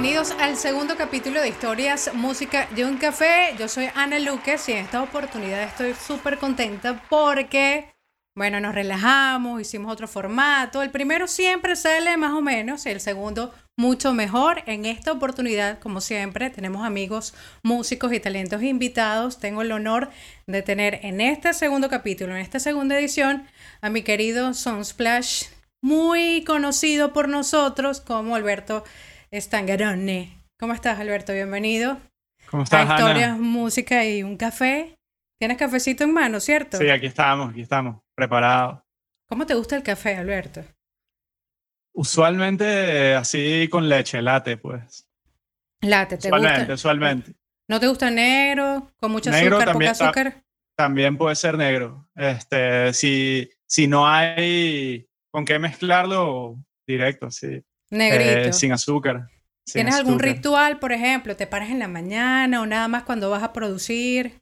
Bienvenidos al segundo capítulo de Historias, Música y un Café. Yo soy Ana Luques y en esta oportunidad estoy súper contenta porque, bueno, nos relajamos, hicimos otro formato. El primero siempre sale más o menos y el segundo mucho mejor. En esta oportunidad, como siempre, tenemos amigos, músicos y talentos invitados. Tengo el honor de tener en este segundo capítulo, en esta segunda edición, a mi querido Sunsplash, muy conocido por nosotros como Alberto Stangarone. ¿Cómo estás, Alberto? Bienvenido. ¿Cómo estás, a Historias, música y un café. Tienes cafecito en mano, ¿cierto? Sí, aquí estamos, aquí estamos, preparados. ¿Cómo te gusta el café, Alberto? Usualmente eh, así con leche, late, pues. Late, ¿te usualmente, gusta? Usualmente. ¿No te gusta negro? ¿Con mucho Negro azúcar, también, poca azúcar? También puede ser negro. Este, si, si no hay con qué mezclarlo, directo, sí. Negrito. Eh, sin azúcar. sin ¿Tienes algún ritual, por ejemplo? ¿Te paras en la mañana o nada más cuando vas a producir?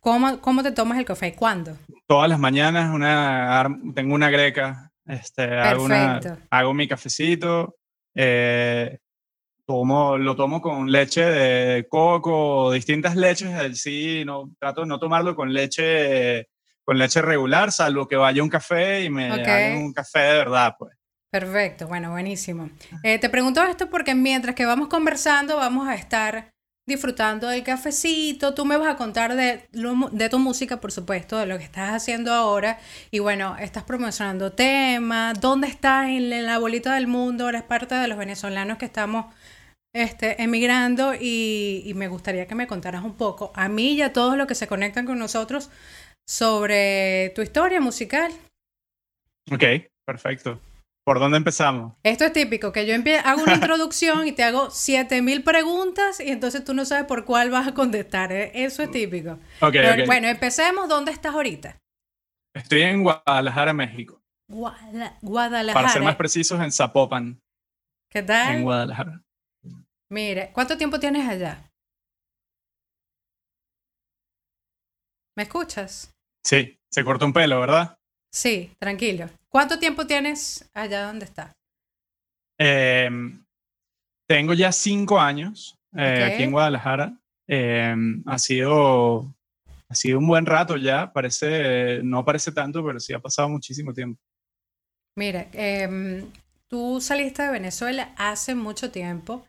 ¿Cómo, cómo te tomas el café? ¿Cuándo? Todas las mañanas una, tengo una greca. Este, hago, una- hago mi cafecito. eh, tomo, lo tomo con leche de coco, distintas leches. el Sí, no, trato de no tomarlo con leche, con leche regular, salvo que vaya a un café y me Ok. hagan un café de verdad, pues. Perfecto, bueno, buenísimo. Eh, te pregunto esto porque mientras que vamos conversando vamos a estar disfrutando del cafecito. Tú me vas a contar de, lo mu- de tu música, por supuesto, de lo que estás haciendo ahora. Y bueno, estás promocionando temas. ¿Dónde estás en la bolita del mundo? Eres parte de los venezolanos que estamos este, emigrando y, y me gustaría que me contaras un poco, a mí y a todos los que se conectan con nosotros, sobre tu historia musical. Ok, perfecto. ¿Por dónde empezamos? Esto es típico, que yo hago una introducción y te hago 7000 preguntas y entonces tú no sabes por cuál vas a contestar. ¿eh? Eso es típico. Ok, Pero, ok. Bueno, empecemos. ¿Dónde estás ahorita? Estoy en Guadalajara, México. Guada- Guadalajara. Para ser más precisos, en Zapopan, ¿Qué en tal? Guadalajara. Mire, ¿cuánto tiempo tienes allá? ¿Me escuchas? Sí, se cortó un pelo, ¿verdad? Sí, tranquilo. ¿Cuánto tiempo tienes allá donde estás? Eh, tengo ya cinco años eh, aquí en Guadalajara. Eh, ha sido ha sido un buen rato ya. Parece no parece tanto, pero sí ha pasado muchísimo tiempo. Mira, em, tú saliste de Venezuela hace mucho tiempo.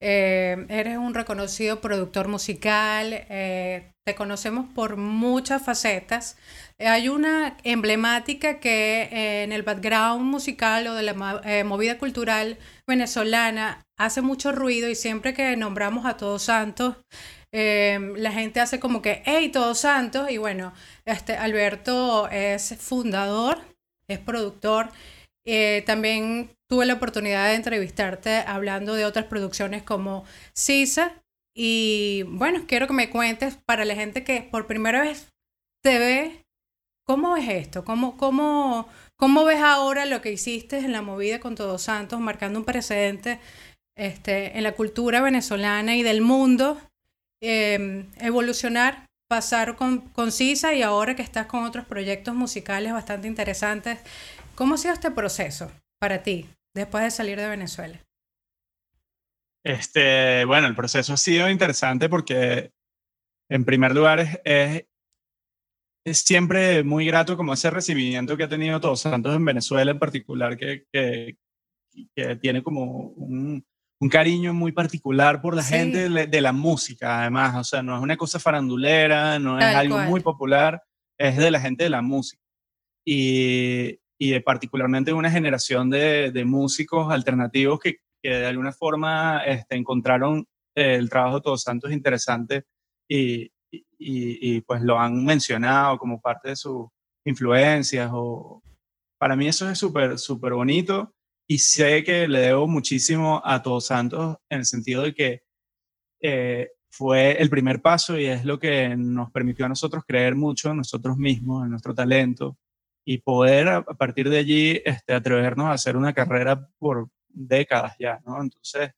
Eh, eres un reconocido productor musical. eh, te conocemos por muchas facetas. Eh, hay una emblemática que en el background musical o de la movida cultural venezolana hace mucho ruido y siempre que nombramos a Todos Santos, la gente hace como que, hey, Todos Santos. Y bueno, este Alberto es fundador, es productor. Eh, también tuve la oportunidad de entrevistarte hablando de otras producciones como Sisa. Y bueno, quiero que me cuentes para la gente que por primera vez te ve, ¿cómo ves esto? ¿Cómo, cómo, cómo ves ahora lo que hiciste en la movida con Todos Santos, marcando un precedente este, en la cultura venezolana y del mundo? Eh, evolucionar, pasar con, con Sisa y ahora que estás con otros proyectos musicales bastante interesantes. ¿Cómo ha sido este proceso para ti después de salir de Venezuela? Este, bueno, el proceso ha sido interesante porque, en primer lugar, es, es, es siempre muy grato como ese recibimiento que ha tenido Todos Santos en Venezuela en particular, que, que, que tiene como un, un cariño muy particular por la Sí. gente de, la música, además. O sea, no es una cosa farandulera, no es Tal algo cual. muy popular, es de la gente de la música. Y, y particularmente una generación de, de músicos alternativos que, que de alguna forma este, encontraron eh, el trabajo de Todos Santos interesante y, y, y, pues lo han mencionado como parte de sus influencias. O, para mí eso es súper, súper bonito y sé que le debo muchísimo a Todos Santos en el sentido de que eh, fue el primer paso y es lo que nos permitió a nosotros creer mucho en nosotros mismos, en nuestro talento y poder a, partir de allí este, atrevernos a hacer una carrera por décadas ya, ¿no? Entonces,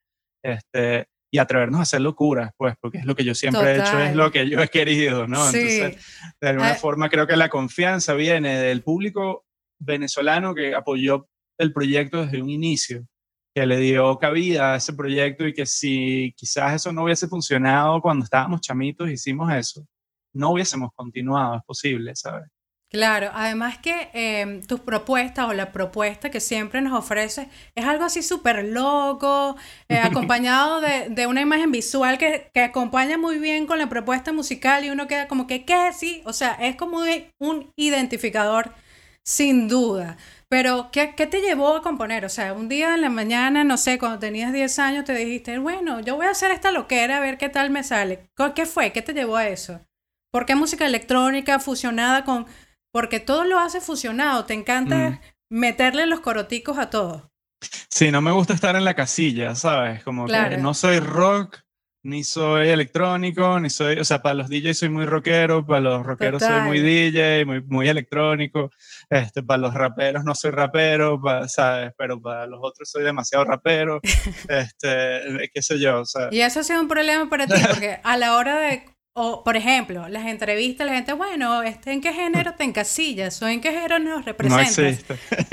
este, y atrevernos a hacer locuras, pues, porque es lo que yo siempre he hecho, Total. es lo que yo he querido, ¿no? Sí. Entonces, de alguna Ah. forma creo que la confianza viene del público venezolano que apoyó el proyecto desde un inicio, que le dio cabida a ese proyecto y que si quizás eso no hubiese funcionado cuando estábamos chamitos, hicimos eso, no hubiésemos continuado, es posible, ¿sabes? Claro, además que em, tus propuestas o la propuesta que siempre nos ofreces es algo así súper loco, eh, acompañado de, de, una imagen visual que, que, acompaña muy bien con la propuesta musical y uno queda como que, ¿qué? Sí, o sea, es como un identificador sin duda. Pero, ¿qué, ¿qué, te llevó a componer? O sea, un día en la mañana, no sé, cuando tenías 10 años, te dijiste, bueno, yo voy a hacer esta loquera a ver qué tal me sale. ¿Qué fue? ¿Qué te llevó a eso? ¿Por qué música electrónica fusionada con porque todo lo hace fusionado, te encanta mm. meterle los coroticos a todo. Sí, no me gusta estar en la casilla, ¿sabes? Como que no soy rock, ni soy electrónico, ni soy, o sea, para los DJs soy muy rockero, para los rockeros soy muy DJ, muy, muy electrónico, este, para los raperos no soy rapero, ¿sabes? Pero para los otros soy demasiado rapero, este, qué sé yo, Y eso ha sido un problema para ti, porque a la hora de o, por ejemplo, las entrevistas, la gente, bueno, este, ¿en qué género te encasillas? ¿O en qué género nos representas?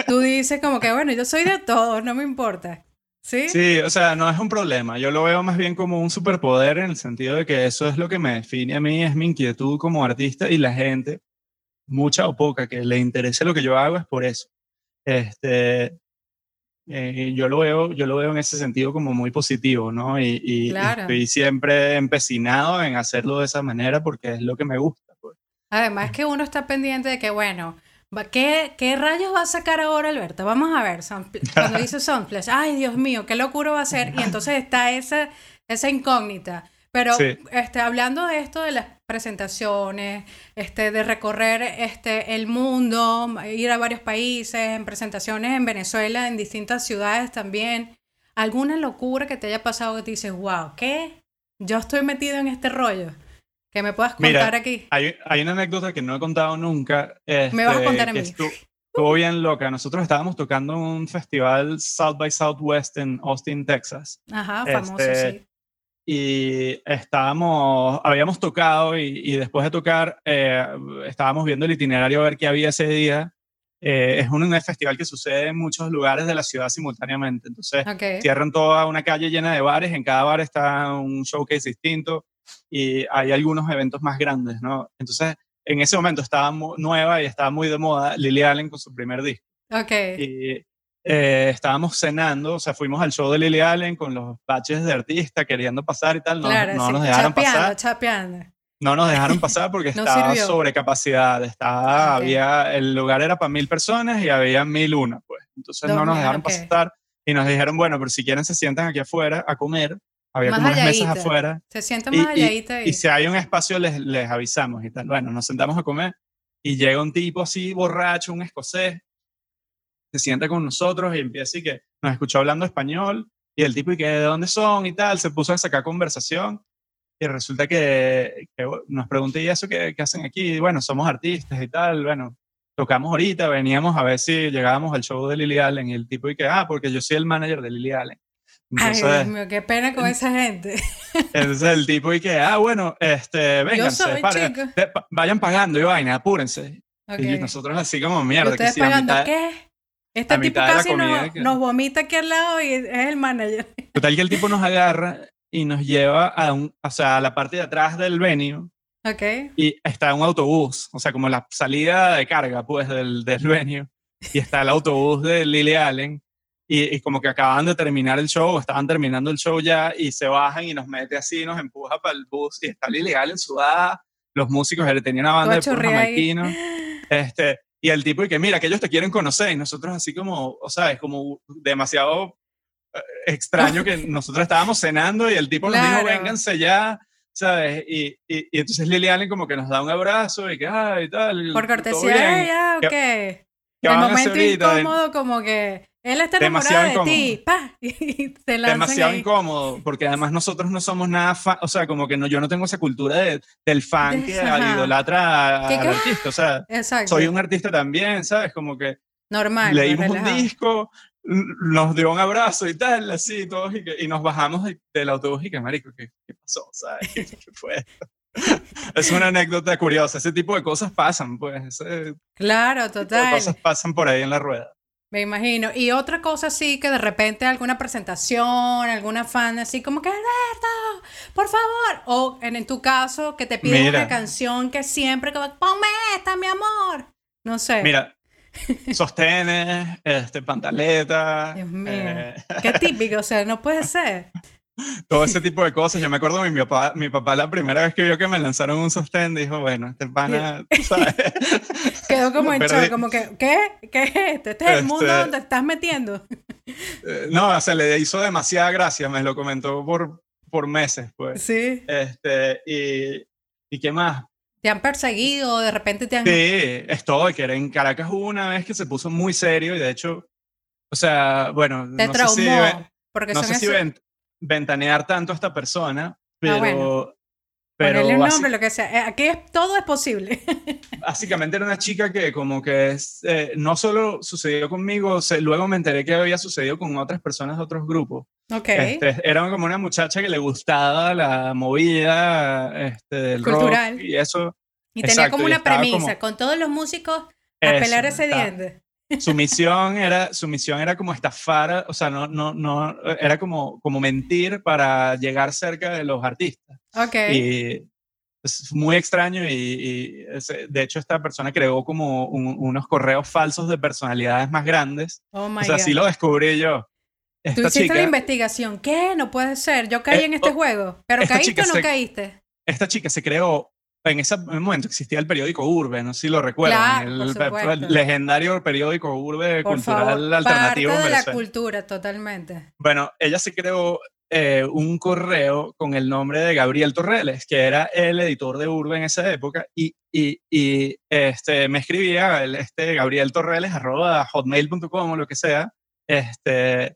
Tú dices como que, bueno, yo soy de todo, no me importa. ¿Sí? Sí, o sea, no es un problema. Yo lo veo más bien como un superpoder en el sentido de que eso es lo que me define a mí, es mi inquietud como artista y la gente, mucha o poca, que le interese lo que yo hago es por eso. Este, eh, yo, lo veo, yo lo veo en ese sentido como muy positivo, ¿no? Y, estoy siempre empecinado en hacerlo de esa manera porque es lo que me gusta. Pues. Además que uno está pendiente de que, bueno, ¿qué, qué rayos va a sacar ahora Alberto? Vamos a ver, cuando dice Sunflash, ay Dios mío, qué locura va a ser. Y entonces está esa, esa incógnita. Pero este, hablando de esto de las presentaciones, este, de recorrer este, el mundo, ir a varios países, en presentaciones en Venezuela, en distintas ciudades también, ¿alguna locura que te haya pasado que te dices, wow, ¿qué? Yo estoy metido en este rollo. Que me puedas contar aquí. Hay, hay, una anécdota que no he contado nunca. me vas a contar a mí. Estuvo, bien loca. Nosotros estábamos tocando un festival South by Southwest en Austin, Texas. Ajá, famoso, este, sí y estábamos, habíamos tocado y, después de tocar eh, estábamos viendo el itinerario a ver qué había ese día. Eh, es un, festival que sucede en muchos lugares de la ciudad simultáneamente. Entonces cierran toda una calle llena de bares, en cada bar está un showcase distinto y hay algunos eventos más grandes, ¿no? Entonces en ese momento estaba nueva y estaba muy de moda Lily Allen con su primer disco. Okay. Y eh, estábamos cenando, o sea, fuimos al show de Lily Allen con los baches de artista queriendo pasar y tal, no, no nos dejaron pasar. Chapeando. No nos dejaron pasar porque estaba sobre capacidad, estaba, había, el lugar era para mil personas y había mil una, pues. Entonces no nos dejaron pasar y nos dijeron, bueno, pero si quieren se sientan aquí afuera a comer, había como unas mesas afuera. Se sientan más allá y, y, si hay un espacio les, les avisamos y tal. Bueno, nos sentamos a comer y llega un tipo así borracho, un escocés, se sienta con nosotros y empieza y que nos escuchó hablando español y el tipo y que de dónde son y tal, se puso a sacar conversación y resulta que, nos pregunté y eso ¿qué, hacen aquí, y bueno, somos artistas y tal, bueno, tocamos ahorita, veníamos a ver si llegábamos al show de Lily Allen y el tipo y que, ah, porque yo soy el manager de Lily Allen. Ay, Dios mío, qué pena con esa gente. Entonces el tipo y que, ah, bueno, este, vénganse, vayan pagando y vaina, apúrense. Y nosotros así como mierda. ¿Ustedes que pagando qué? Este tipo casi nos, vomita aquí al lado y es el manager. Total que el tipo nos agarra y nos lleva a, un, o sea, a la parte de atrás del venue. Ok. Y está un autobús, o sea, como la salida de carga, pues, del, del venue. Y está el autobús de Lily Allen. Y, y, como que acaban de terminar el show, estaban terminando el show ya, y se bajan y nos mete así, nos empuja para el bus. Y está Lily Allen sudada. Los músicos, él tenía una banda de puros Este, y el tipo y que mira, que ellos te quieren conocer y nosotros así como, o sea, es como demasiado eh, extraño que nosotros estábamos cenando y el tipo nos dijo, vénganse ya, ¿sabes? Y, y, y, entonces Lily Allen como que nos da un abrazo y que, ay, tal. Por cortesía, ya, ok. ¿Qué, el momento incómodo como que él está enamorado de ti, pa, y Demasiado incómodo, porque además nosotros no somos nada fan, o sea, como que no, yo no tengo esa cultura de, del fan que idolatra al artista, o sea, soy un artista también, ¿sabes? Como que Normal. Leímos un disco, nos dio un abrazo y tal, así, todos, y, nos bajamos del autobús y que, marico, ¿qué, qué pasó? ¿Sabes? ¿Qué fue es una anécdota curiosa. Ese tipo de cosas pasan, pues. claro, total. cosas pasan por ahí en la rueda. Me imagino. Y otra cosa sí que de repente alguna presentación, alguna fan así como que Alberto, por favor. O en, tu caso que te piden una canción que siempre como ponme esta, mi amor. No sé. Mira, sostenes, este, pantaletas. Dios mío. Eh, Qué típico, o sea, no puede ser. Todo ese tipo de cosas. Yo me acuerdo mi papá, mi papá la primera vez que vio que me lanzaron un sostén, dijo, bueno, este pana, ¿sabes? Quedó como en shock, como que, ¿qué? ¿Qué es este? ¿Este es el mundo este donde estás metiendo? Eh, no, se le hizo demasiada gracia, me lo comentó por, por meses, pues. Sí. Este, y, ¿y qué más? ¿Te han perseguido? ¿De repente te han...? Sí, estoy, que en Caracas hubo una vez que se puso muy serio y de hecho, o sea, bueno, te no traumó, sé si, porque no sé si ventanear tanto a esta persona, ah, pero... Pero Ponerle un nombre, lo que sea. Eh, aquí es, todo es posible. básicamente era una chica que como que es, eh, no solo sucedió conmigo, luego me enteré que había sucedido con otras personas de otros grupos. Ok. Este, era como una muchacha que le gustaba la movida este, del Cultural. rock y eso. Y tenía como una premisa, con todos los músicos a pelar ese diente su misión era, su misión era como estafar, o sea, no, no, no, era como, como mentir para llegar cerca de los artistas. Ok. Y es muy extraño y, de hecho esta persona creó como unos correos falsos de personalidades más grandes. Oh my o sea, así lo descubrí yo. Esta Tú hiciste la investigación. ¿Qué? No puede ser. Yo caí eh, en este oh, juego. ¿Pero caíste o no caíste? Esta chica se creó en ese momento existía el periódico Urbe, no sé si lo recuerdan, el, legendario periódico Urbe cultural alternativo. Parte de la cultura, totalmente. Bueno, ella se creó eh, un correo con el nombre de Gabriel Torreles, que era el editor de Urbe en esa época, y, y, y este, me escribía el, este, Gabriel Torreles, arroba hotmail.com o lo que sea, este,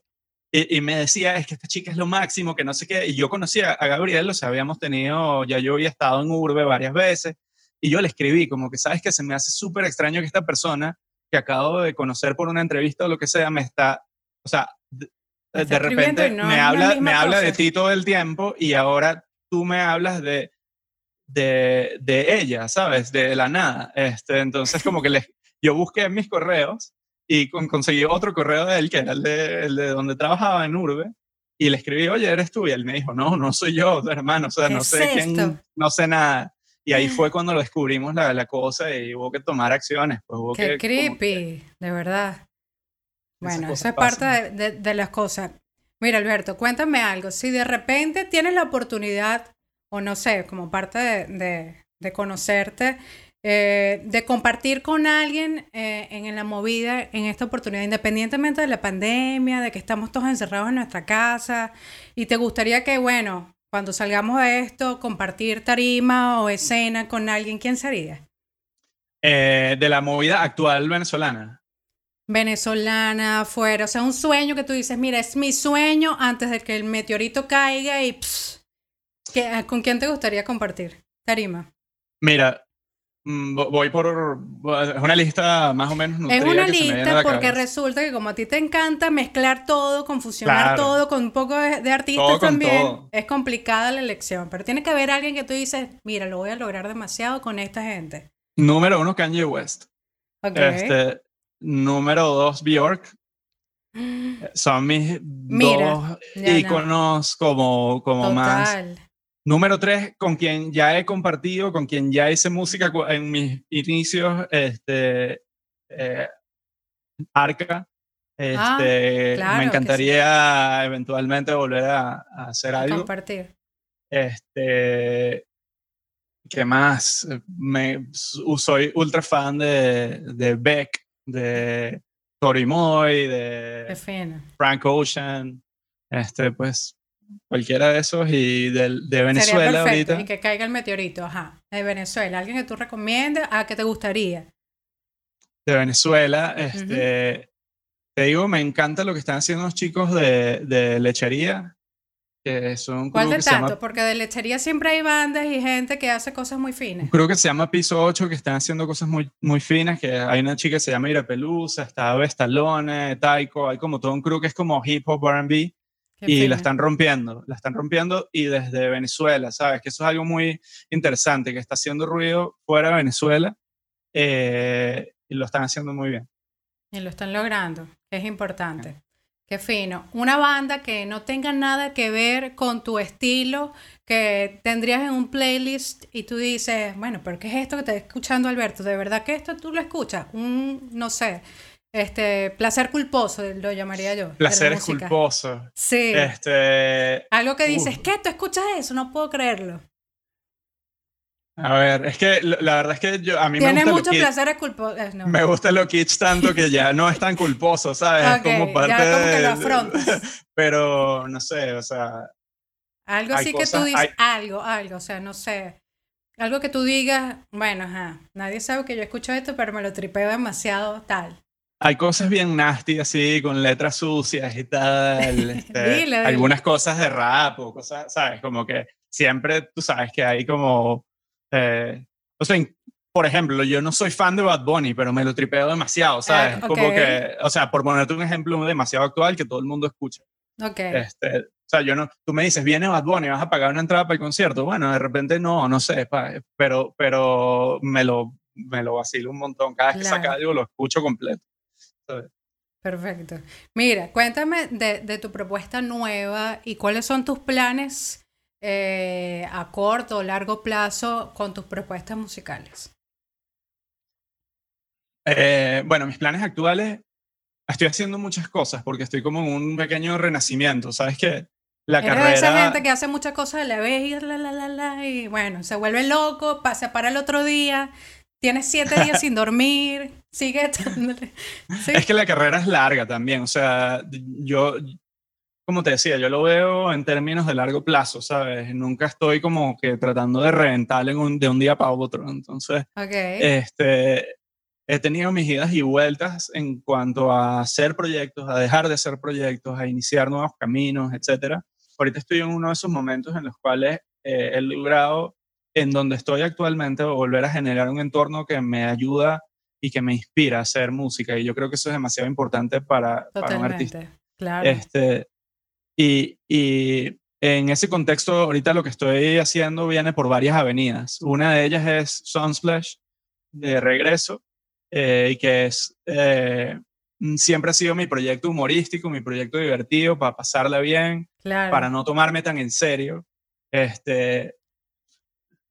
y, me decía, es que esta chica es lo máximo, que no sé qué. Y yo conocía a Gabriel, o sea, habíamos tenido, ya yo había estado en Urbe varias veces. Y yo le escribí, como que sabes que se me hace súper extraño que esta persona que acabo de conocer por una entrevista o lo que sea, me está, o sea, de, repente me habla, me habla de ti todo el tiempo y ahora tú me hablas de, de, de ella, ¿sabes? De la nada. Este, entonces, como que le, yo busqué en mis correos y conseguí otro correo de él, que era el de, el de donde trabajaba en Urbe, y le escribí, oye, ¿eres tú? Y él me dijo, no, no soy yo, hermano, o sea, no sé quién, no sé nada. Y ahí fue cuando lo descubrimos la, la cosa y hubo que tomar acciones. Pues hubo Qué creepy, de verdad. Bueno, esa es parte de, de, las cosas. Mira, Alberto, cuéntame algo. Si de repente tienes la oportunidad, o no sé, como parte de, de conocerte, eh, de compartir con alguien eh, en la movida, en esta oportunidad, independientemente de la pandemia, de que estamos todos encerrados en nuestra casa, y te gustaría que, bueno, cuando salgamos de esto, compartir tarima o escena con alguien, ¿quién sería? Eh, de la movida actual venezolana. Venezolana, fuera, o sea, un sueño que tú dices, mira, es mi sueño antes de que el meteorito caiga y... ¿Con quién te gustaría compartir? Tarima. Mira, voy por. Es una lista más o menos. Es una lista porque resulta que, como a ti te encanta mezclar todo, confusionar todo con un poco de, artistas también, es complicada la elección. Pero tiene que haber alguien que tú dices, mira, lo voy a lograr demasiado con esta gente. Número uno, Kanye West. Este, número dos, Bjork. Son mis dos iconos como, como más Número tres, con quien ya he compartido, con quien ya hice música en mis inicios, este, eh, Arca. Ah, este, me encantaría eventualmente volver a, hacer algo. Compartir. Este, ¿Qué más? Me, soy ultra fan de, de Beck, de Tori Moy, de Frank Ocean. Este, pues cualquiera de esos y de, de Venezuela ahorita. Y que caiga el meteorito, ajá. De Venezuela. ¿Alguien que tú recomiendes? ¿A qué te gustaría? De Venezuela, este, te digo, me encanta lo que están haciendo los chicos de, de lechería. Que son ¿Cuál de tanto? Porque de lechería siempre hay bandas y gente que hace cosas muy finas. Creo que se llama Piso 8, que están haciendo cosas muy, muy finas, que hay una chica que se llama Ira Pelusa, está Vestalone, Taiko, hay como todo un crew que es como hip hop R&B, y la están rompiendo, la están rompiendo y desde Venezuela, ¿sabes? Que eso es algo muy interesante, que está haciendo ruido fuera de Venezuela eh, y lo están haciendo muy bien. Y lo están logrando, es importante. Qué fino. Una banda que no tenga nada que ver con tu estilo, que tendrías en un playlist y tú dices, bueno, pero ¿qué es esto que te está escuchando Alberto? ¿De verdad que esto tú lo escuchas? Un, no sé, este, placer culposo, lo llamaría yo. Placer culposo. Sí. Este, Algo que dices, ¿qué? ¿Tú escuchas eso? No puedo creerlo. A ver, es que la verdad es que yo, a mí me gusta muchos placeres culposos. Eh, me gusta lo kitsch tanto que ya no es tan culposo, ¿sabes? es como parte ya como que lo afrontas. Pero, no sé, o sea... Algo así que tú dices, algo, algo, o sea, no sé. Algo que tú digas, bueno, ajá, nadie sabe que yo escucho esto, pero me lo tripeo demasiado, tal. Hay cosas bien nasty, así, con letras sucias y tal. Este, algunas cosas de rap o cosas, ¿sabes? Como que siempre tú sabes que hay como eh, o sea, por ejemplo, yo no soy fan de Bad Bunny, pero me lo tripeo demasiado, ¿sabes? Ah, como que, o sea, por ponerte un ejemplo demasiado actual que todo el mundo escucha. Ok. Este, o sea, yo no, tú me dices, viene Bad Bunny, vas a pagar una entrada para el concierto. Bueno, de repente no, no sé, pero, pero me lo, me lo vacilo un montón. Cada vez que saca algo lo escucho completo. Perfecto. Mira, cuéntame de, de, tu propuesta nueva y cuáles son tus planes eh, a corto o largo plazo con tus propuestas musicales? Eh, bueno, mis planes actuales, estoy haciendo muchas cosas porque estoy como en un pequeño renacimiento, ¿sabes qué? La carrera... esa gente que hace muchas cosas a la vez y, la, la, la, y bueno, se vuelve loco, se para el otro día, tienes siete días sin dormir, sigue Es que la carrera es larga también, o sea, yo, como te decía, yo lo veo en términos de largo plazo, ¿sabes? Nunca estoy como que tratando de reventar de un día para otro. Entonces, este, he tenido mis idas y vueltas en cuanto a hacer proyectos, a dejar de hacer proyectos, a iniciar nuevos caminos, etc. Ahorita estoy en uno de esos momentos en los cuales eh, he logrado, en donde estoy actualmente, volver a generar un entorno que me ayuda y que me inspira a hacer música. Y yo creo que eso es demasiado importante para, para un artista. Claro. Este, y, en ese contexto, ahorita lo que estoy haciendo viene por varias avenidas. Una de ellas es Sunsplash, de regreso, eh, y que es, eh, siempre ha sido mi proyecto humorístico, mi proyecto divertido, para pasarla bien, para no tomarme tan en serio. Este,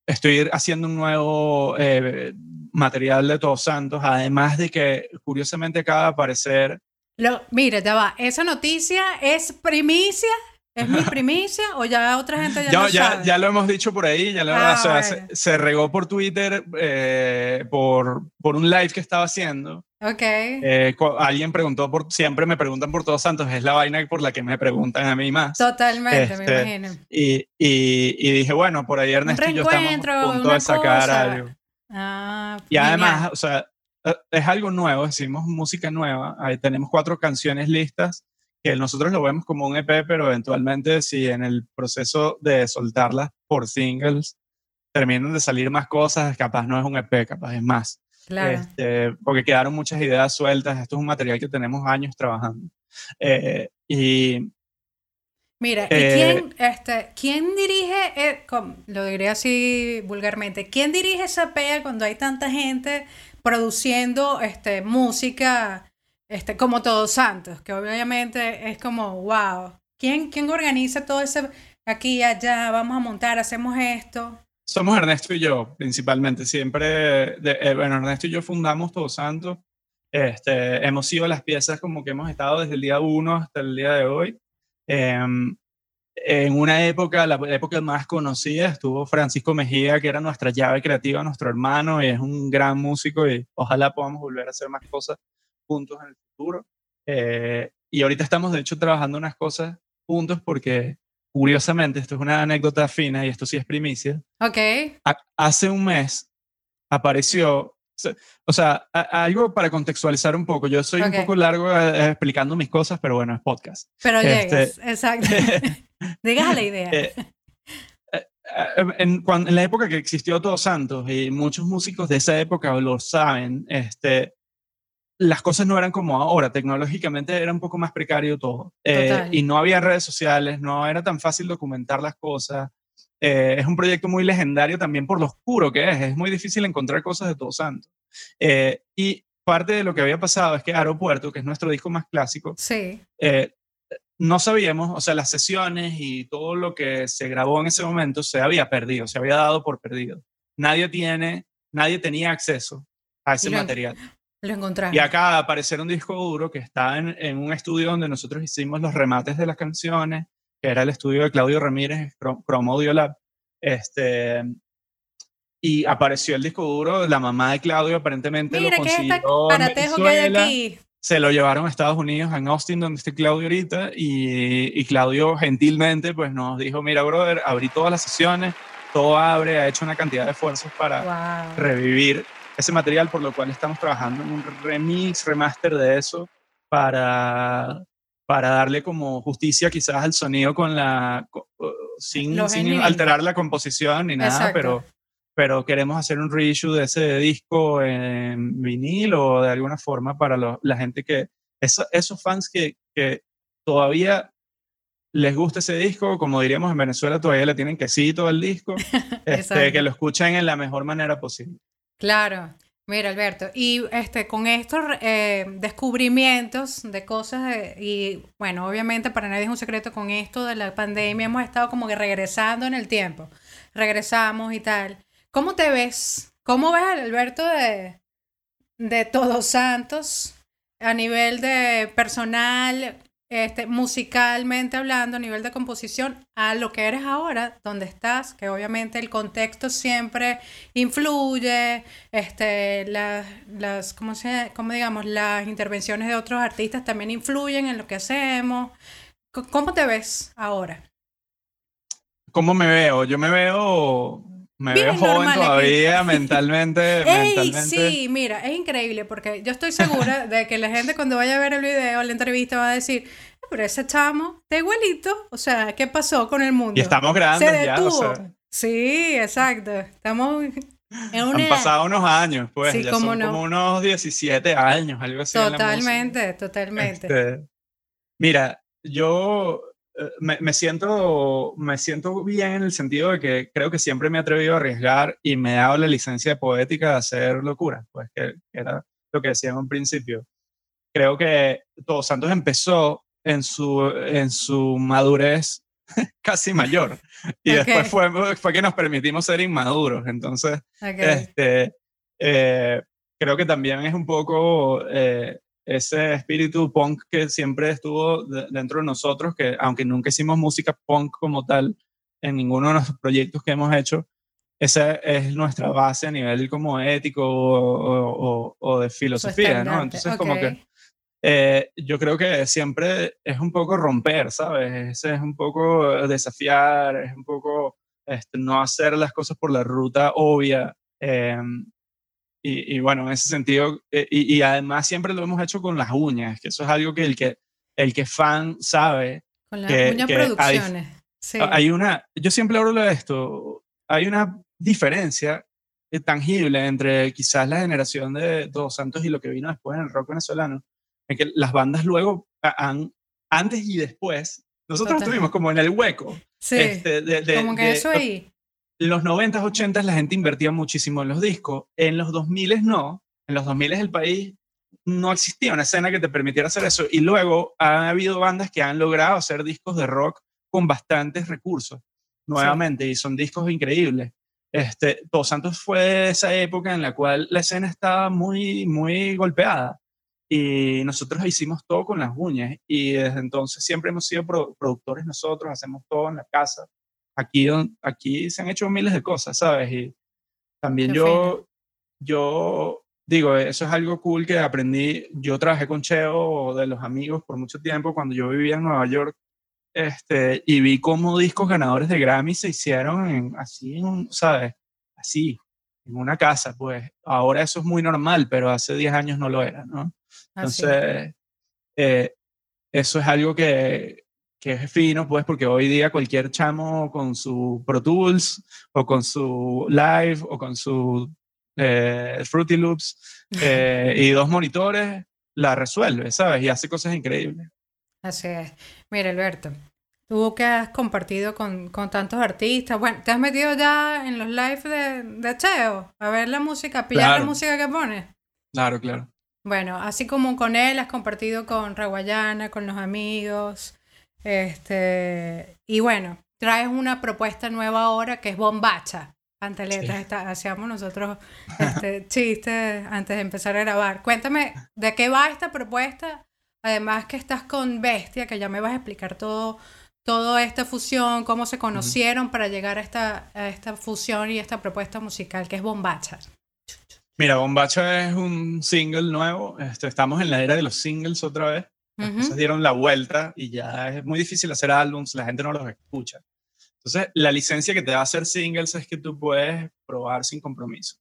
estoy haciendo un nuevo eh, material de Todos Santos, además de que curiosamente acaba de aparecer lo, mire, ya va. ¿Esa noticia es primicia? ¿Es mi primicia o ya otra gente ya, lo ya, sabe? ya lo hemos dicho por ahí, ya lo, ah, se, regó por Twitter eh, por, por un live que estaba haciendo. Ok. Eh, alguien preguntó por, siempre me preguntan por Todos Santos, es la vaina por la que me preguntan a mí más. Totalmente, me este, imagino. Y, y, dije, bueno, por ahí Ernesto y yo estamos a punto de sacar algo. Ah, y además, o sea, eh, es algo nuevo, decimos música nueva. Ahí tenemos cuatro canciones listas que nosotros lo vemos como un EP, pero eventualmente si en el proceso de soltarlas por singles terminan de salir más cosas, capaz no es un EP, capaz es más. Claro. Este, porque quedaron muchas ideas sueltas. Esto es un material que tenemos años trabajando. Eh, y Mira, ¿y eh, quién, este, quién dirige, lo diré así vulgarmente, quién dirige esa PEA cuando hay tanta gente produciendo este, música este, como Todos Santos, que obviamente es como, wow, ¿quién, quién organiza todo ese aquí allá? Vamos a montar, hacemos esto. Somos Ernesto y yo, principalmente. Siempre, eh, bueno, Ernesto y yo fundamos Todos Santos. Este, hemos sido las piezas como que hemos estado desde el día uno hasta el día de hoy. Em, en una época, la época más conocida, estuvo Francisco Mejía, que era nuestra llave creativa, nuestro hermano, y es un gran músico y ojalá podamos volver a hacer más cosas juntos en el futuro. Eh, y ahorita estamos, de hecho, trabajando unas cosas juntos porque, curiosamente, esto es una anécdota fina y esto sí es primicia. Ok. hace un mes apareció o sea, algo para contextualizar un poco. Yo soy un poco largo eh, explicando mis cosas, pero bueno, es podcast. Pero llegas, este, exacto. Digas la idea. Eh, eh, en, en, la época que existió Todos Santos, y muchos músicos de esa época lo saben, este, las cosas no eran como ahora, tecnológicamente era un poco más precario todo. y no había redes sociales, no era tan fácil documentar las cosas. Eh, es un proyecto muy legendario también por lo oscuro que es. Es muy difícil encontrar cosas de Todos Santos. Eh, y parte de lo que había pasado es que Aeropuerto, que es nuestro disco más clásico, Sí. eh, no sabíamos, o sea, las sesiones y todo lo que se grabó en ese momento se había perdido, se había dado por perdido. Nadie tiene, nadie tenía acceso a ese material. Lo encontraste. Y de aparecer un disco duro que está en, en un estudio donde nosotros hicimos los remates de las canciones, que era el estudio de Claudio Ramírez, Chrome Audio Lab. Este, y apareció el disco duro, la mamá de Claudio aparentemente Mira, lo ¿qué es esta consiguió paratejo que hay aquí? Se lo llevaron a Estados Unidos, en Austin, donde está Claudio ahorita, y, y Claudio gentilmente pues nos dijo, mira, brother, abrí todas las sesiones, todo abre, ha hecho una cantidad de esfuerzos para Wow. revivir ese material, por lo cual estamos trabajando en un remix, remaster de eso, para, para darle como justicia quizás al sonido con la, sin, sin alterar la composición ni nada, Exacto. pero, pero queremos hacer un reissue de ese disco en vinil o de alguna forma para lo- la gente que, eso- esos fans que, que todavía les gusta ese disco, como diríamos en Venezuela, todavía le tienen quesito al disco, este, que lo escuchen en la mejor manera posible. Claro. Mira, Alberto, y este, con estos eh, descubrimientos de cosas, y bueno, obviamente para nadie es un secreto, con esto de la pandemia hemos estado como que regresando en el tiempo. Regresamos y tal. ¿Cómo te ves? ¿Cómo ves al Alberto de, de Todos Santos a nivel de personal, este, musicalmente hablando, a nivel de composición, a lo que eres ahora, donde estás, que obviamente el contexto siempre influye, este, las, las, ¿cómo se, cómo digamos, las intervenciones de otros artistas también influyen en lo que hacemos. ¿Cómo te ves ahora? ¿Cómo me veo? Yo me veo, me veo joven todavía mentalmente, ¡Ey! mentalmente. Sí, mira, es increíble porque yo estoy segura de que la gente cuando vaya a ver el video, la entrevista, va a decir, "Ah, pero ese chamo está igualito. O sea, ¿qué pasó con el mundo? Y estamos grandes Se ya, o detuvo. sea, Sí, exacto. Estamos en una... han pasado unos años, pues, Sí, ya cómo son no. como unos 17 años, algo así. Totalmente, totalmente. Este, mira, yo me, me siento, me siento bien en el sentido de que creo que siempre me he atrevido a arriesgar y me he dado la licencia de poética de hacer locuras, pues que, que era lo que decía en un principio. Creo que Todos Santos empezó en su, en su madurez casi mayor y Ok. después fue, fue que nos permitimos ser inmaduros. Entonces, Ok. este, eh, creo que también es un poco eh, ese espíritu punk que siempre estuvo de- dentro de nosotros, que aunque nunca hicimos música punk como tal en ninguno de nuestros proyectos que hemos hecho, esa es nuestra base a nivel como ético o, o- o de filosofía, ¿no? Entonces como que eh, yo creo que siempre es un poco romper, ¿sabes? Es un poco desafiar, es un poco este, no hacer las cosas por la ruta obvia. eh, y, y bueno, en ese sentido, eh, y, y además siempre lo hemos hecho con las uñas, que eso es algo que el que, el que fan sabe. Con las uñas que hay- producciones. Sí. Hay una, yo siempre hablo de esto, hay una diferencia eh, tangible entre quizás la generación de Todos Santos y lo que vino después en el rock venezolano, en que las bandas luego han, antes y después, nosotros Total. estuvimos como en el hueco. Sí. este, de- de- como que de- eso ahí. Los 90s, 80s la gente invertía muchísimo en los discos. En los 2000s no. En los 2000s el país no existía una escena que te permitiera hacer eso. Y luego ha habido bandas que han logrado hacer discos de rock con bastantes recursos nuevamente y son discos increíbles. Este, Todos Santos fue esa época en la cual la escena estaba muy, muy golpeada y nosotros hicimos todo con las uñas y desde entonces siempre hemos sido pro- productores nosotros, hacemos todo en la casa aquí, aquí se han hecho miles de cosas, ¿sabes? Y también Qué yo, yo digo, eso es algo cool que aprendí. Yo trabajé con Cheo de los amigos por mucho tiempo cuando yo vivía en Nueva York este, y vi cómo discos ganadores de Grammy se hicieron en- así, en un- ¿sabes? Así, en una casa, pues ahora eso es muy normal, pero hace 10 años no lo era, ¿no? Entonces, eh, eso es algo que, que es fino, pues, porque hoy día cualquier chamo con su Pro Tools o con su Live o con su eh, Fruity Loops eh, y dos monitores la resuelve, ¿sabes? Y hace cosas increíbles. Así es. Mira, Alberto, tú que has compartido con, con tantos artistas, bueno, ¿te has metido ya en los lives de, de Cheo a ver la música, a pillar la música que pone? Claro, claro. Bueno, así como con él has compartido con Raguayana, con los amigos, este, y bueno, traes una propuesta nueva ahora que es Bombacha. Pantaletas, hacíamos nosotros este, chistes antes de empezar a grabar. Cuéntame, ¿de qué va esta propuesta? Además que estás con Bestia, que ya me vas a explicar todo, toda esta fusión, cómo se conocieron para llegar a esta, a esta fusión y esta propuesta musical que es Bombacha. Mira, Bombacha es un single nuevo. Este, estamos en la era de los singles otra vez. Las cosas dieron la vuelta y ya es muy difícil hacer álbums, la gente no los escucha. Entonces, la licencia que te da hacer singles es que tú puedes probar sin compromiso.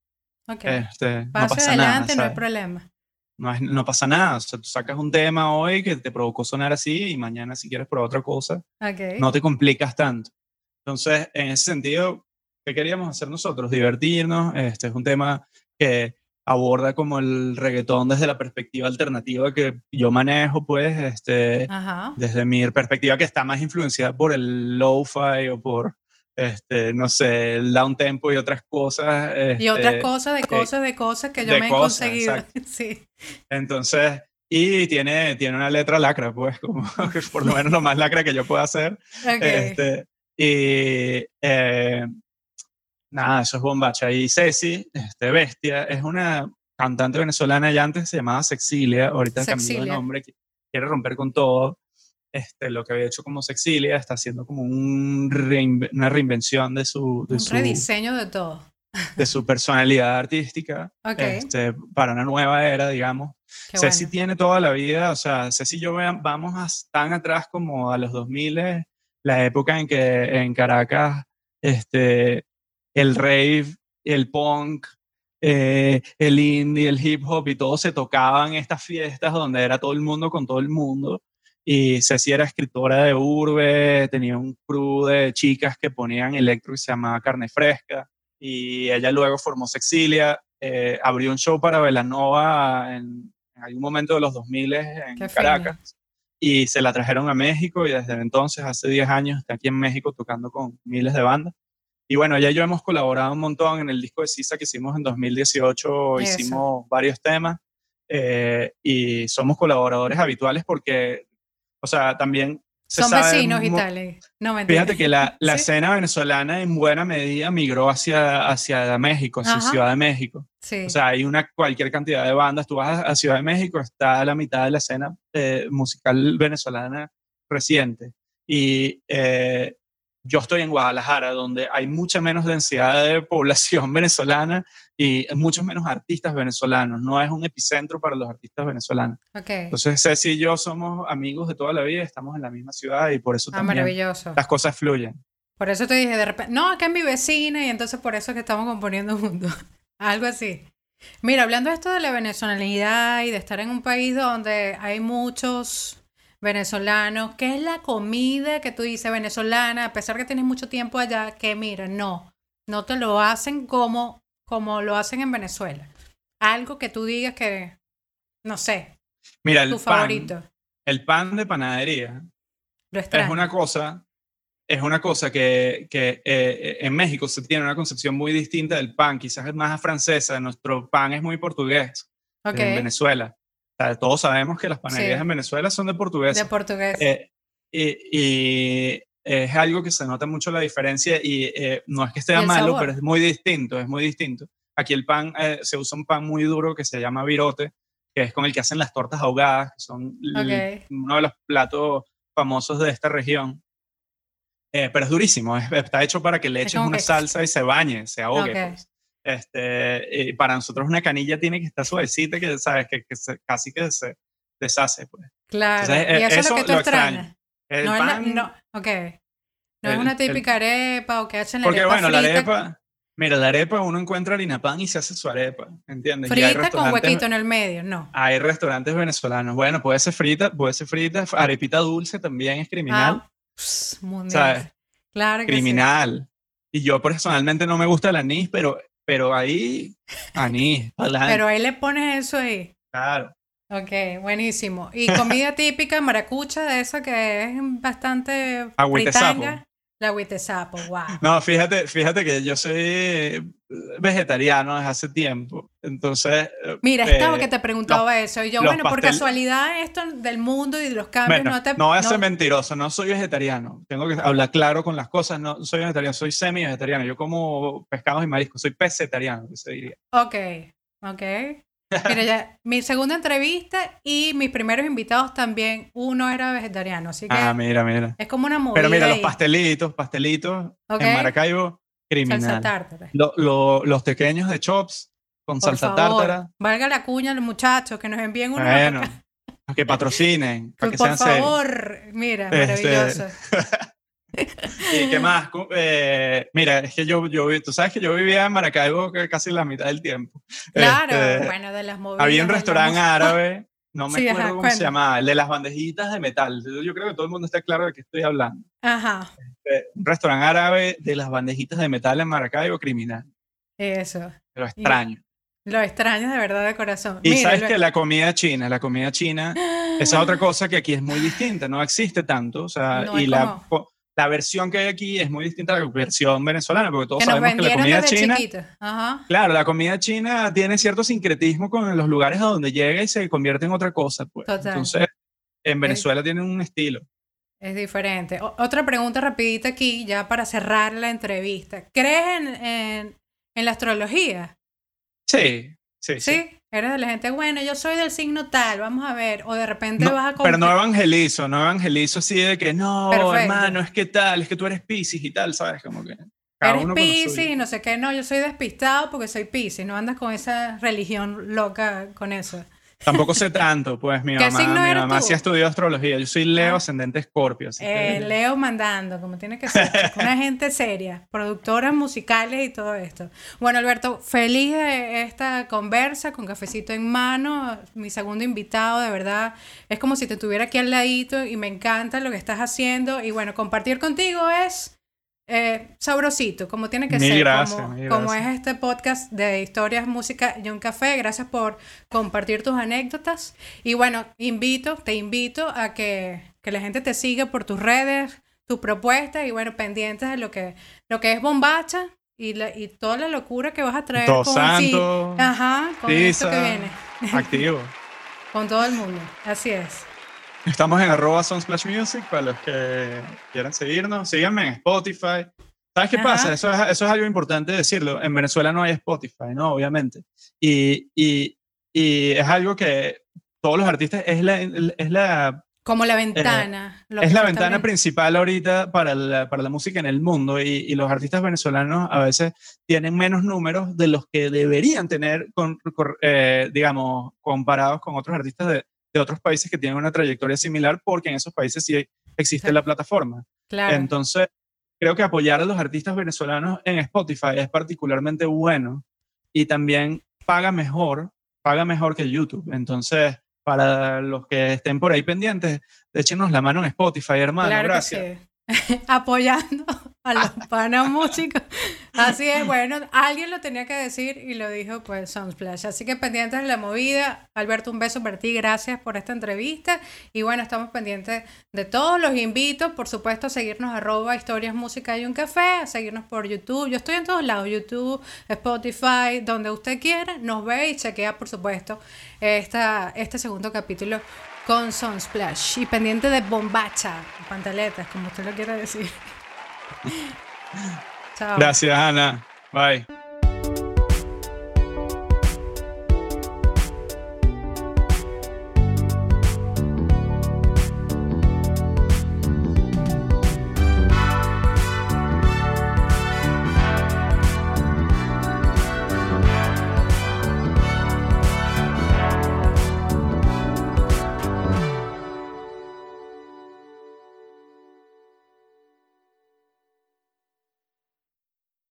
Ok. Este, no pasa adelante, nada, no hay problema. No, no, pasa nada. O sea, tú sacas un tema hoy que te provocó sonar así y mañana si quieres probar otra cosa, okay. no te complicas tanto. Entonces, en ese sentido, ¿qué queríamos hacer nosotros? Divertirnos. Este es un tema que aborda como el reggaetón desde la perspectiva alternativa que yo manejo, pues, este, desde mi perspectiva que está más influenciada por el lo-fi o por, este, no sé, el down tempo y otras cosas. y otras este, cosas de cosas de cosas que yo me he conseguido. sí. Entonces, y tiene, tiene una letra lacra, pues, como por lo menos lo más lacra que yo pueda hacer. Este, y eh, Nada, eso es bombacha. Y Ceci, este, Bestia, es una cantante venezolana, ya antes se llamaba Sexilia, ahorita cambió de nombre, quiere romper con todo. Este, lo que había hecho como Sexilia está haciendo como un una reinvención de su... De un rediseño de todo. De su personalidad artística okay. este, para una nueva era, digamos. Ceci tiene toda la vida, o sea, Ceci y yo vamos tan atrás como a los 2000, la época en que en Caracas este, el rave, el punk, eh, el indie, el hip hop y todo se tocaban en estas fiestas donde era todo el mundo con todo el mundo. Y Ceci era escritora de Urbe, tenía un crew de chicas que ponían electro y se llamaba Carne Fresca. Y ella luego formó Sexilia, eh, abrió un show para Velanova en, en, algún momento de los 2000 en Caracas. Y se la trajeron a México y desde entonces, hace 10 años, está aquí en México tocando con miles de bandas. Y bueno, ella y yo hemos colaborado un montón en el disco de Sisa que hicimos en 2018, hicimos varios temas eh, y somos colaboradores habituales porque, o sea, también... Se Son vecinos y tal. No, fíjate que la, la escena venezolana en buena medida migró hacia, hacia México, hacia Ciudad de México. Sí. O sea, hay una cualquier cantidad de bandas. Tú vas a, Ciudad de México, está la mitad de la escena eh, musical venezolana reciente. Y eh, yo estoy en Guadalajara, donde hay mucha menos densidad de población venezolana y muchos menos artistas venezolanos. No es un epicentro para los artistas venezolanos. Okay. Entonces, Ceci y yo somos amigos de toda la vida, estamos en la misma ciudad y por eso ah, maravilloso. las cosas fluyen. Por eso te dije de repente, no, acá es mi vecina y entonces por eso es que estamos componiendo juntos. Algo así. Mira, hablando de esto de la venezolanidad y de estar en un país donde hay muchos venezolano, ¿qué es la comida que tú dices venezolana, a pesar que tienes mucho tiempo allá, que mira, no, no te lo hacen como, como lo hacen en Venezuela? Algo que tú digas que, no sé, mira, el tu favorito. El pan de panadería es una cosa, es una cosa que, que eh, en México se tiene una concepción muy distinta del pan, quizás es más francesa, nuestro pan es muy portugués en Venezuela todos sabemos que las panaderías en Venezuela son de portugués. De portugués. Eh, y, es algo que se nota mucho la diferencia y eh, no es que esté malo, pero es muy distinto, es muy distinto. Aquí el pan, eh, se usa un pan muy duro que se llama virote, que es con el que hacen las tortas ahogadas, que son uno de los platos famosos de esta región. pero es durísimo, está hecho para que le eches una salsa y se bañe, se ahogue. Pues. Este, para nosotros una canilla tiene que estar suavecita, que sabes, que, casi que se deshace. Pues. Claro, y eso, es lo que tú extrañas. No, es la, no, okay. no es una típica arepa o que hacen la porque, arepa bueno, la arepa, mira, la arepa uno encuentra harina pan y se hace su arepa, ¿entiendes? Frita con huequito en el medio, no. Hay restaurantes venezolanos, bueno, puede ser frita, puede ser frita, arepita dulce también es criminal. Ah, mundial. Claro que Criminal. Y yo personalmente no me gusta el anís, pero pero ahí, anís, Pero ahí le pones eso ahí. Claro. Ok, buenísimo. ¿Y comida típica maracucha de esa que es bastante Agüita sapo. La sapo, wow. No, fíjate, fíjate que yo soy vegetariano desde hace tiempo. Entonces. Mira, estaba eh, que te preguntaba eso. Y yo, bueno, por casualidad, esto del mundo y de los cambios no te. No voy a ser mentiroso, no soy vegetariano. Tengo que hablar claro con las cosas. No soy vegetariano, soy semi-vegetariano. Yo como pescados y mariscos, soy pesetariano, que se diría. Ok, ok. Mira, ya, mi segunda entrevista y mis primeros invitados también, uno era vegetariano, así que... Ah, mira, mira. Es como una movida Pero mira, los pastelitos, pastelitos en Maracaibo, criminal. Salsa tártara. los pequeños de Chops con salsa tártara. Valga la cuña los muchachos que nos envíen unos... Bueno, que patrocinen. Para que Por favor, mira, este, maravilloso. ¿Y qué más? Eh, mira, es que yo, yo, tú sabes que yo vivía en Maracaibo casi la mitad del tiempo. Claro, este, bueno, de las movidas. Había un restaurante árabe, no me acuerdo cómo se llamaba, el de las bandejitas de metal. Yo creo que todo el mundo está claro de qué estoy hablando. Ajá. Este, un restaurante árabe de las bandejitas de metal en Maracaibo, criminal. Eso. Lo extraño. lo extraño de verdad de corazón. Y sabes que la comida china, la comida china, esa es otra cosa que aquí es muy distinta, no existe tanto. O sea, y la la versión que hay aquí es muy distinta a la versión venezolana, porque todos sabemos que la comida china. Claro, la comida china tiene cierto sincretismo con los lugares a donde llega y se convierte en otra cosa. Pues. Entonces, en Venezuela tiene un estilo. Es diferente. otra pregunta rapidita aquí, ya para cerrar la entrevista. ¿Crees en, en la astrología? Sí, sí, sí. Eres de la gente, bueno, yo soy del signo tal, vamos a ver, o de repente vas a... Pero no evangelizo, no evangelizo así de que no, hermano, es que tal, es que tú eres Pisces y tal, ¿sabes? Como que... Eres Pisces y no sé qué, no, yo soy despistado porque soy Pisces, no andas con esa religión loca con eso. Tampoco sé tanto, pues mi mamá, mi mamá sí estudió astrología. Yo soy Leo, ah. ascendente Escorpio. Eh, Leo mandando, como tiene que ser. Una gente seria, productoras musicales y todo esto. Bueno, Alberto, feliz de esta conversa con cafecito en mano. Mi segundo invitado, de verdad, es como si te tuviera aquí al ladito y me encanta lo que estás haciendo. Y bueno, compartir contigo es eh, sabrosito, como tiene que ser, como, es este podcast de historias, música y un café. Gracias por compartir tus anécdotas. Y bueno, invito, te invito a que, la gente te siga por tus redes, tus propuestas y bueno, pendientes de lo que, lo que es Bombacha y, la, y toda la locura que vas a traer con, santo, ajá, con esto que viene. Activo. con todo el mundo, así es. Estamos en arroba Sunsplash Music para los que quieran seguirnos. Síganme en Spotify. ¿Sabes qué pasa? Eso es, eso es algo importante decirlo. En Venezuela no hay Spotify, ¿no? Obviamente. Y, y, y es algo que todos los artistas es la, es la como la ventana. Eh, es la ventana principal ahorita para la, para la, música en el mundo y, y, los artistas venezolanos a veces tienen menos números de los que deberían tener, con, eh, digamos, comparados con otros artistas de, de otros países que tienen una trayectoria similar porque en esos países sí existe la plataforma. Claro. Entonces, creo que apoyar a los artistas venezolanos en Spotify es particularmente bueno y también paga mejor, paga mejor que YouTube. Entonces, para los que estén por ahí pendientes, échenos la mano en Spotify, hermano. gracias. Apoyando a los panas músicos. Así es, bueno, alguien lo tenía que decir y lo dijo pues Sunsplash. Así que pendientes de la movida. Alberto, un beso para ti, gracias por esta entrevista. Y bueno, estamos pendientes de todos. Los invito, por supuesto, a seguirnos arroba historias, música y un café, a seguirnos por YouTube. Yo estoy en todos lados, YouTube, Spotify, donde usted quiera, nos ve y chequea, por supuesto, esta, este segundo capítulo con Sunsplash y pendiente de bombacha, pantaletas, como usted lo quiera decir. Gracias, Ana. Bye.